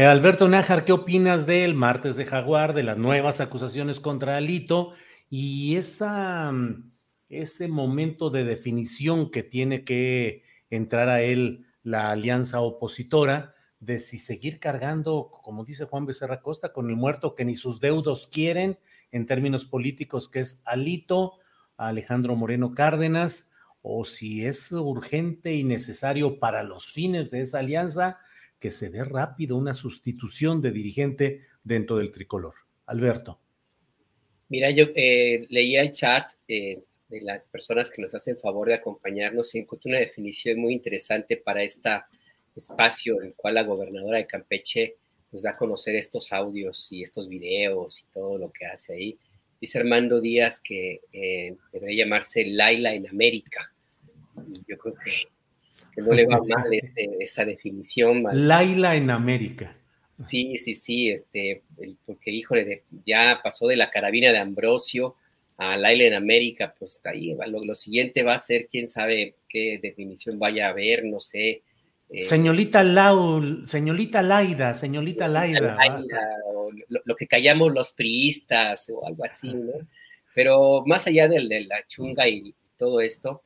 Eh, Alberto Nájar, ¿qué opinas del martes de Jaguar, de las nuevas acusaciones contra Alito y mm, ese momento de definición que tiene que entrar a él la alianza opositora de si seguir cargando, como dice Juan Becerra Costa, con el muerto que ni sus deudos quieren en términos políticos, que es Alito, Alejandro Moreno Cárdenas, o si es urgente y necesario para los fines de esa alianza que se dé rápido una sustitución de dirigente dentro del tricolor. Alberto. Mira, yo eh, leía el chat eh, de las personas que nos hacen favor de acompañarnos y encontré una definición muy interesante para este espacio en el cual la gobernadora de Campeche nos da a conocer estos audios y estos videos y todo lo que hace ahí. Dice Armando Díaz que eh, debería llamarse Laila en América. Yo creo que que no le va mal esa definición. Laila en América. Sí, sí, sí, este, porque híjole, ya pasó de la carabina de Ambrosio a Laila en América, pues ahí lo, lo, siguiente va a ser, quién sabe qué definición vaya a haber, no sé. Eh, señorita Laul, señorita Laida, señorita Laida. lo, que callamos los priistas o algo así, ¿no? Pero más allá de, de la chunga y todo esto,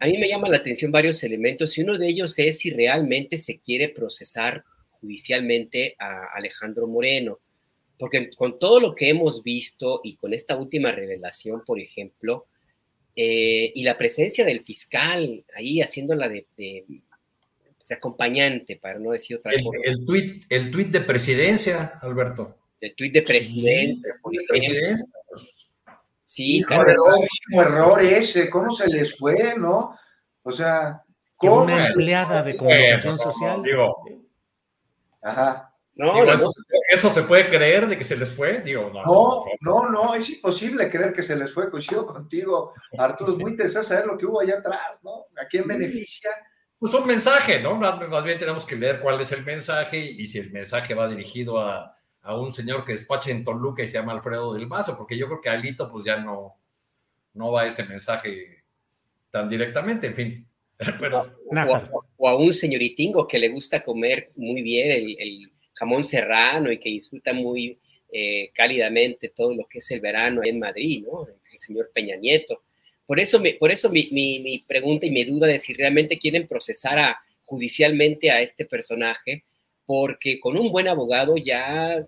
a mí me llaman la atención varios elementos y uno de ellos es si realmente se quiere procesar judicialmente a Alejandro Moreno, porque con todo lo que hemos visto y con esta última revelación, por ejemplo, eh, y la presencia del fiscal ahí haciéndola de, de pues, acompañante, para no decir otra cosa. El tuit el tweet de presidencia, Alberto. El tuit de presidencia. Sí, presidencia. Sí, un error ese, ¿cómo se les fue, no? O sea, ¿cómo? Una empleada de comunicación social. Ajá. No, eso, se puede creer de que se les fue? Digo, no, no, no, no, es imposible creer que se les fue. Coincido contigo, Arturo. Es muy interesante saber lo que hubo allá atrás, ¿no? ¿A quién beneficia? Pues un mensaje, ¿no? Más bien tenemos que leer cuál es el mensaje y si el mensaje va dirigido a, a un señor que despacha en Toluca y se llama Alfredo del Mazo, porque yo creo que Alito pues ya no, no va ese mensaje tan directamente, en fin. Pero, o, a, un señoritingo que le gusta comer muy bien el, jamón serrano y que disfruta muy eh, cálidamente todo lo que es el verano en Madrid, ¿no? El señor Peña Nieto. Por eso, me, por eso mi, mi, mi pregunta y mi duda de si realmente quieren procesar a, judicialmente a este personaje, porque con un buen abogado ya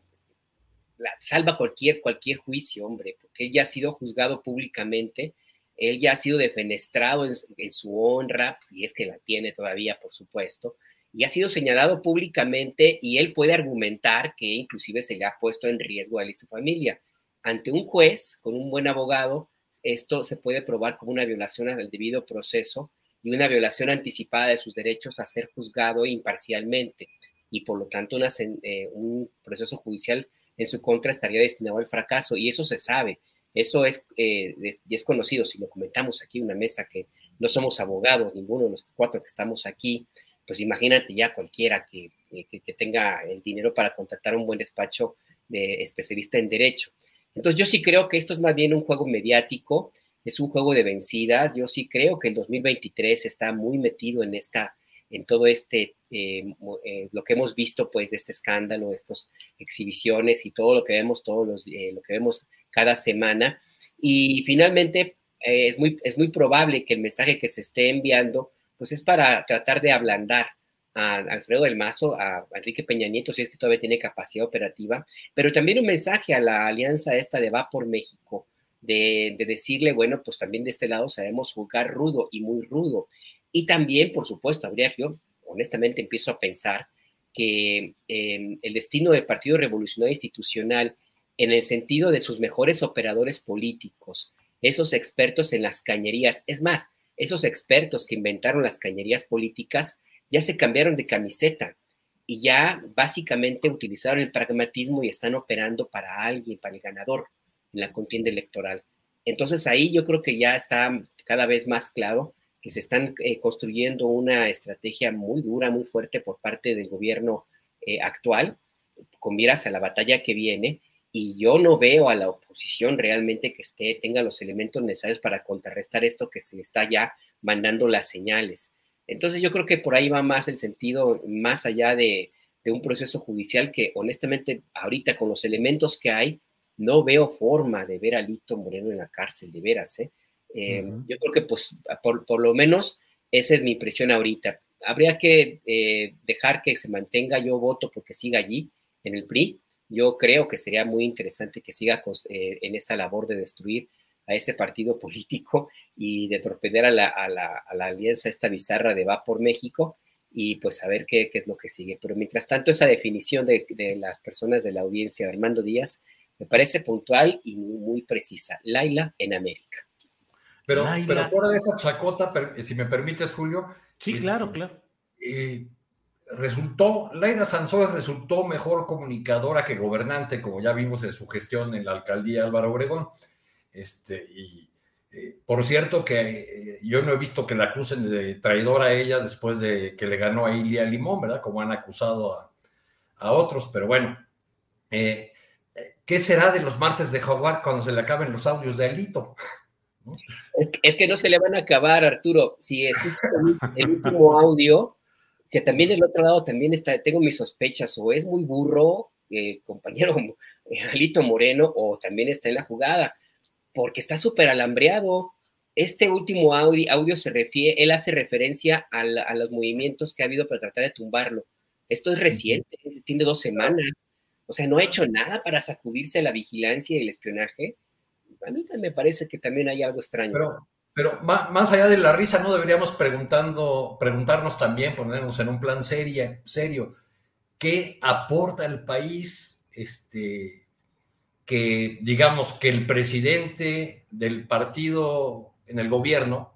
salva cualquier, cualquier juicio, hombre, porque él ya ha sido juzgado públicamente, él ya ha sido defenestrado en, su honra, y es que la tiene todavía, por supuesto, y ha sido señalado públicamente y él puede argumentar que inclusive se le ha puesto en riesgo a él y su familia. Ante un juez con un buen abogado, esto se puede probar como una violación al debido proceso y una violación anticipada de sus derechos a ser juzgado imparcialmente y por lo tanto eh, un proceso judicial en su contra estaría destinado al fracaso y eso se sabe, eso es, eh, es, conocido, si lo comentamos aquí en una mesa que no somos abogados, ninguno de los cuatro que estamos aquí, pues imagínate ya cualquiera que, eh, que, tenga el dinero para contratar un buen despacho de especialista en derecho. Entonces yo sí creo que esto es más bien un juego mediático, es un juego de vencidas, yo sí creo que el 2023 está muy metido en esta en todo este, eh, eh, lo que hemos visto pues de este escándalo, estas exhibiciones y todo lo que vemos, todos los, eh, lo que vemos cada semana. Y finalmente es, muy, es muy probable que el mensaje que se esté enviando pues es para tratar de ablandar a Alfredo del Mazo, a Enrique Peña Nieto, si es que todavía tiene capacidad operativa, pero también un mensaje a la alianza esta de Va por México, de, de decirle, bueno, pues también de este lado sabemos jugar rudo y muy rudo. Y también, por supuesto, habría yo, honestamente, empiezo a pensar que em, el destino del Partido Revolucionario Institucional, en el sentido de sus mejores operadores políticos, esos expertos en las cañerías, es más, esos expertos que inventaron las cañerías políticas, ya se cambiaron de camiseta y ya básicamente utilizaron el pragmatismo y están operando para alguien, para el ganador en la contienda electoral. Entonces ahí yo creo que ya está cada vez más claro que se están eh, construyendo una estrategia muy dura, muy fuerte por parte del gobierno eh, actual, con miras a la batalla que viene, y yo no veo a la oposición realmente que esté, tenga los elementos necesarios para contrarrestar esto que se está ya mandando las señales. Entonces yo creo que por ahí va más el sentido, más allá de, de un proceso judicial que honestamente ahorita con los elementos que hay, no veo forma de ver a Lito Moreno en la cárcel, de veras, ¿eh? Eh, yo creo que pues por, lo menos esa es mi impresión ahorita. Habría que eh, dejar que se mantenga, yo voto porque siga allí en el PRI. Yo creo que sería muy interesante que siga eh, en esta labor de destruir a ese partido político y de torpedear a la, alianza esta bizarra de Va por México y pues a ver qué, es lo que sigue. Pero mientras tanto, esa definición de, las personas de la audiencia de Armando Díaz me parece puntual y muy precisa. Laila en América. Pero, pero fuera de esa chacota, si me permites, Julio. Sí, claro, claro. Eh, resultó, Laida Sansores resultó mejor comunicadora que gobernante, como ya vimos en su gestión en la alcaldía Álvaro Obregón. Este, y eh, por cierto que eh, yo no he visto que la acusen de traidora a ella después de que le ganó a Ilia Limón, ¿verdad? Como han acusado a, a otros, pero bueno. ¿Qué será de los martes de Jaguar cuando se le acaben los audios de Alito? Es, que no se le van a acabar, Arturo. Si escuchas el, último audio, que también del otro lado también está, tengo mis sospechas, o es muy burro el compañero Alito Moreno, o también está en la jugada, porque está súper alambreado. Este último audio, audio, se refiere, él hace referencia a, a, los movimientos que ha habido para tratar de tumbarlo. Esto es reciente, tiene dos semanas. O sea, no ha hecho nada para sacudirse a la vigilancia y el espionaje a mí me parece que también hay algo extraño. Pero, más, allá de la risa, ¿no deberíamos preguntando, preguntarnos también, ponernos en un plan serio, serio, qué aporta el país este, que, digamos, que el presidente del partido en el gobierno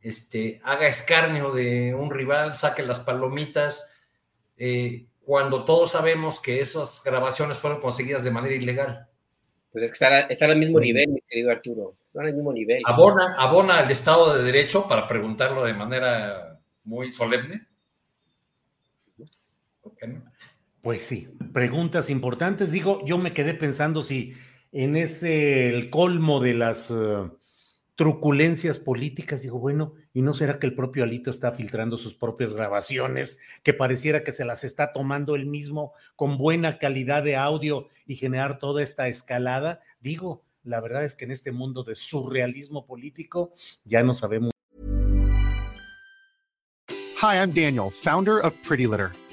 este, haga escarnio de un rival, saque las palomitas, eh, cuando todos sabemos que esas grabaciones fueron conseguidas de manera ilegal? Pues es que está, al mismo nivel, mi querido Arturo. Está al mismo nivel. ¿Abona, ¿Abona al Estado de Derecho para preguntarlo de manera muy solemne? Pues sí, preguntas importantes. Digo, yo me quedé pensando si en ese el colmo de las eh, truculencias políticas, digo, bueno, ¿y no será que el propio Alito está filtrando sus propias grabaciones, que pareciera que se las está tomando él mismo con buena calidad de audio y generar toda esta escalada? Digo, la verdad es que en este mundo de surrealismo político ya no sabemos. Hi, I'm Daniel, founder of Pretty Litter.